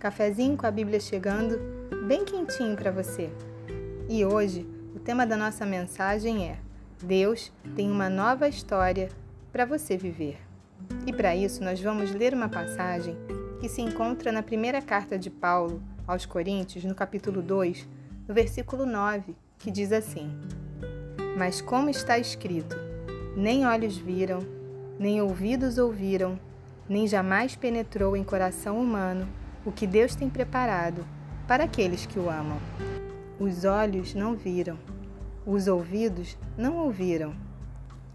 Cafezinho com a Bíblia chegando, bem quentinho para você. E hoje, o tema da nossa mensagem é: Deus tem uma nova história para você viver. E para isso, nós vamos ler uma passagem que se encontra na primeira carta de Paulo aos Coríntios, no capítulo 2, no versículo 9, que diz assim: Mas como está escrito, nem olhos viram, nem ouvidos ouviram, nem jamais penetrou em coração humano o que Deus tem preparado para aqueles que o amam. Os olhos não viram, os ouvidos não ouviram.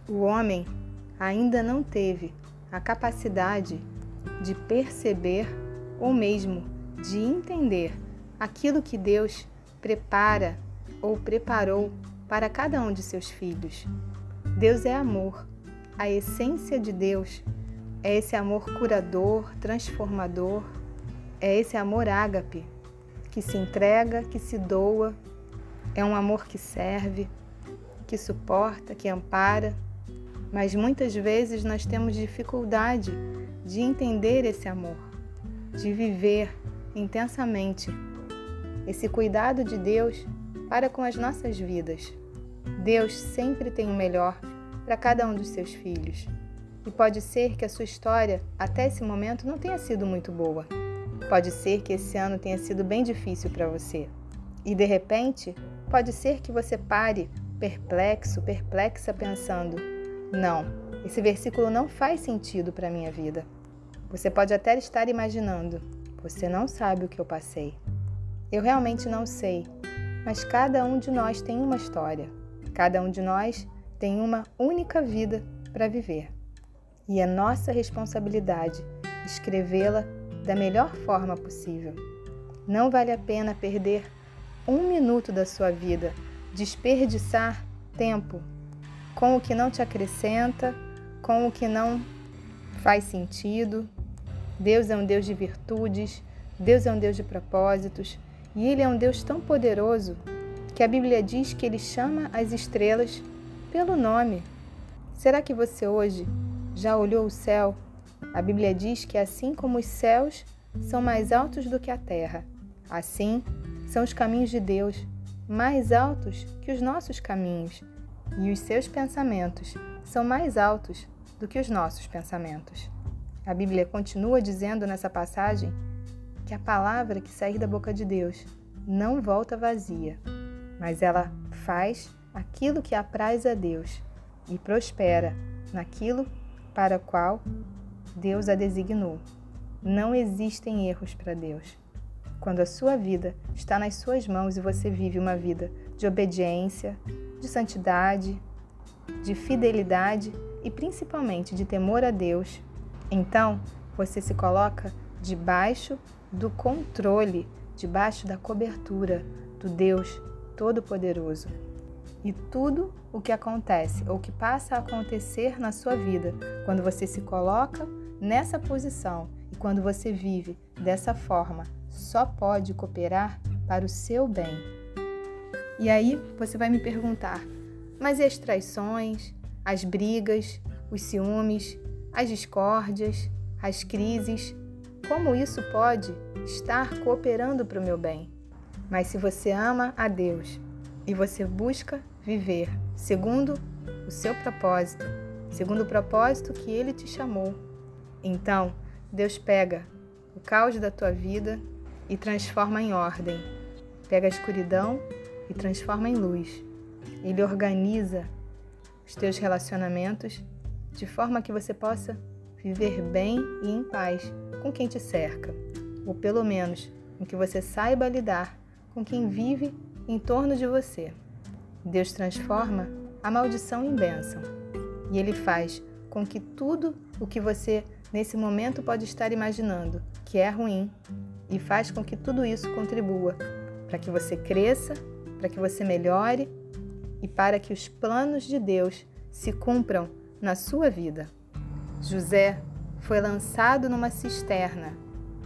O homem ainda não teve a capacidade de perceber ou mesmo de entender aquilo que Deus prepara ou preparou para cada um de seus filhos. Deus é amor. A essência de Deus é esse amor curador, transformador, é esse amor ágape, que se entrega, que se doa, é um amor que serve, que suporta, que ampara, mas muitas vezes nós temos dificuldade de entender esse amor, de viver intensamente esse cuidado de Deus para com as nossas vidas. Deus sempre tem o melhor para cada um dos seus filhos. E pode ser que a sua história até esse momento não tenha sido muito boa. Pode ser que esse ano tenha sido bem difícil para você. E de repente, pode ser que você pare perplexo, perplexa, pensando: não, esse versículo não faz sentido para minha vida. Você pode até estar imaginando: você não sabe o que eu passei. Eu realmente não sei, mas cada um de nós tem uma história. Cada um de nós tem uma única vida para viver. E é nossa responsabilidade escrevê-la da melhor forma possível. Não vale a pena perder um minuto da sua vida, desperdiçar tempo com o que não te acrescenta, com o que não faz sentido. Deus é um Deus de virtudes, Deus é um Deus de propósitos e Ele é um Deus tão poderoso que a Bíblia diz que Ele chama as estrelas pelo nome. Será que você hoje já olhou o céu a Bíblia diz que assim como os céus são mais altos do que a terra, assim são os caminhos de Deus mais altos que os nossos caminhos, e os seus pensamentos são mais altos do que os nossos pensamentos. A Bíblia continua dizendo nessa passagem que a palavra que sair da boca de Deus não volta vazia, mas ela faz aquilo que apraz a Deus e prospera naquilo para o qual Deus a designou. Não existem erros para Deus. Quando a sua vida está nas suas mãos e você vive uma vida de obediência, de santidade, de fidelidade e principalmente de temor a Deus, então você se coloca debaixo do controle, debaixo da cobertura do Deus Todo-Poderoso. E tudo o que acontece ou que passa a acontecer na sua vida, quando você se coloca nessa posição e quando você vive dessa forma, só pode cooperar para o seu bem. E aí você vai me perguntar: mas e as traições, as brigas, os ciúmes, as discórdias, as crises? Como isso pode estar cooperando para o meu bem? Mas se você ama a Deus e você busca viver segundo o seu propósito, segundo o propósito que Ele te chamou, então, Deus pega o caos da tua vida e transforma em ordem. Pega a escuridão e transforma em luz. Ele organiza os teus relacionamentos de forma que você possa viver bem e em paz com quem te cerca, ou pelo menos com que você saiba lidar com quem vive em torno de você. Deus transforma a maldição em bênção e Ele faz com que tudo o que você nesse momento pode estar imaginando que é ruim e faz com que tudo isso contribua para que você cresça, para que você melhore e para que os planos de Deus se cumpram na sua vida. José foi lançado numa cisterna,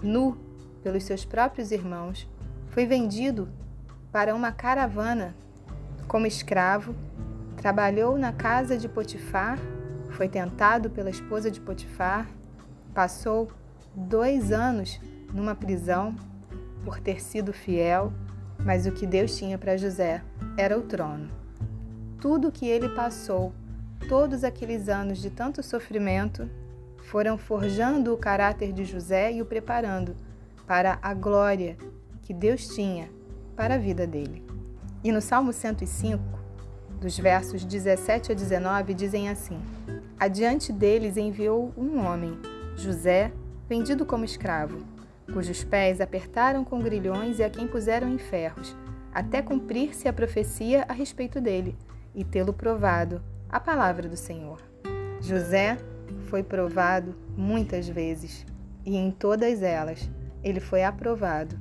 nu pelos seus próprios irmãos, foi vendido para uma caravana como escravo, trabalhou na casa de Potifar, foi tentado pela esposa de Potifar Passou dois anos numa prisão, por ter sido fiel, mas o que Deus tinha para José era o trono. Tudo que ele passou, todos aqueles anos de tanto sofrimento, foram forjando o caráter de José e o preparando para a glória que Deus tinha para a vida dele. E no Salmo 105, dos versos 17 a 19, dizem assim: Adiante deles enviou um homem, José, vendido como escravo, cujos pés apertaram com grilhões e a quem puseram em ferros, até cumprir-se a profecia a respeito dele e tê-lo provado, a palavra do Senhor. José foi provado muitas vezes, e em todas elas ele foi aprovado.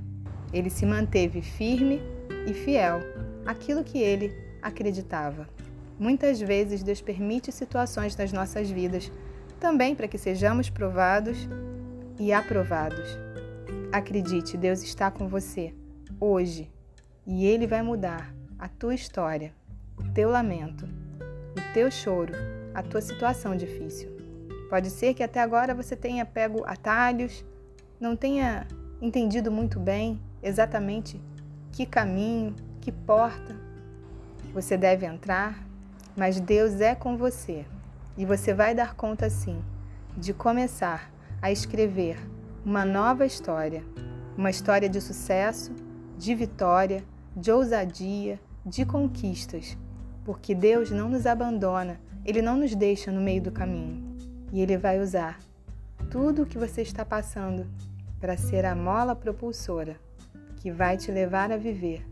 Ele se manteve firme e fiel àquilo que ele acreditava. Muitas vezes Deus permite situações nas nossas vidas também para que sejamos provados e aprovados. Acredite, Deus está com você hoje e Ele vai mudar a tua história, o teu lamento, o teu choro, a tua situação difícil. Pode ser que até agora você tenha pego atalhos, não tenha entendido muito bem exatamente que caminho, que porta você deve entrar, mas Deus é com você e você vai dar conta sim de começar a escrever uma nova história, uma história de sucesso, de vitória, de ousadia, de conquistas, porque Deus não nos abandona, Ele não nos deixa no meio do caminho. E Ele vai usar tudo o que você está passando para ser a mola propulsora que vai te levar a viver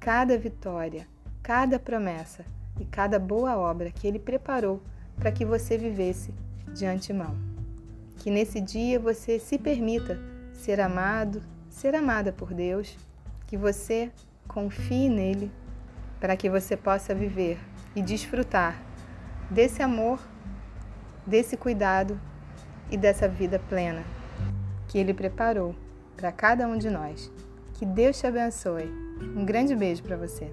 cada vitória, cada promessa e cada boa obra que Ele preparou para que você vivesse de antemão. Que nesse dia você se permita ser amado, ser amada por Deus, que você confie nele para que você possa viver e desfrutar desse amor, desse cuidado e dessa vida plena que Ele preparou para cada um de nós. Que Deus te abençoe. Um grande beijo para você.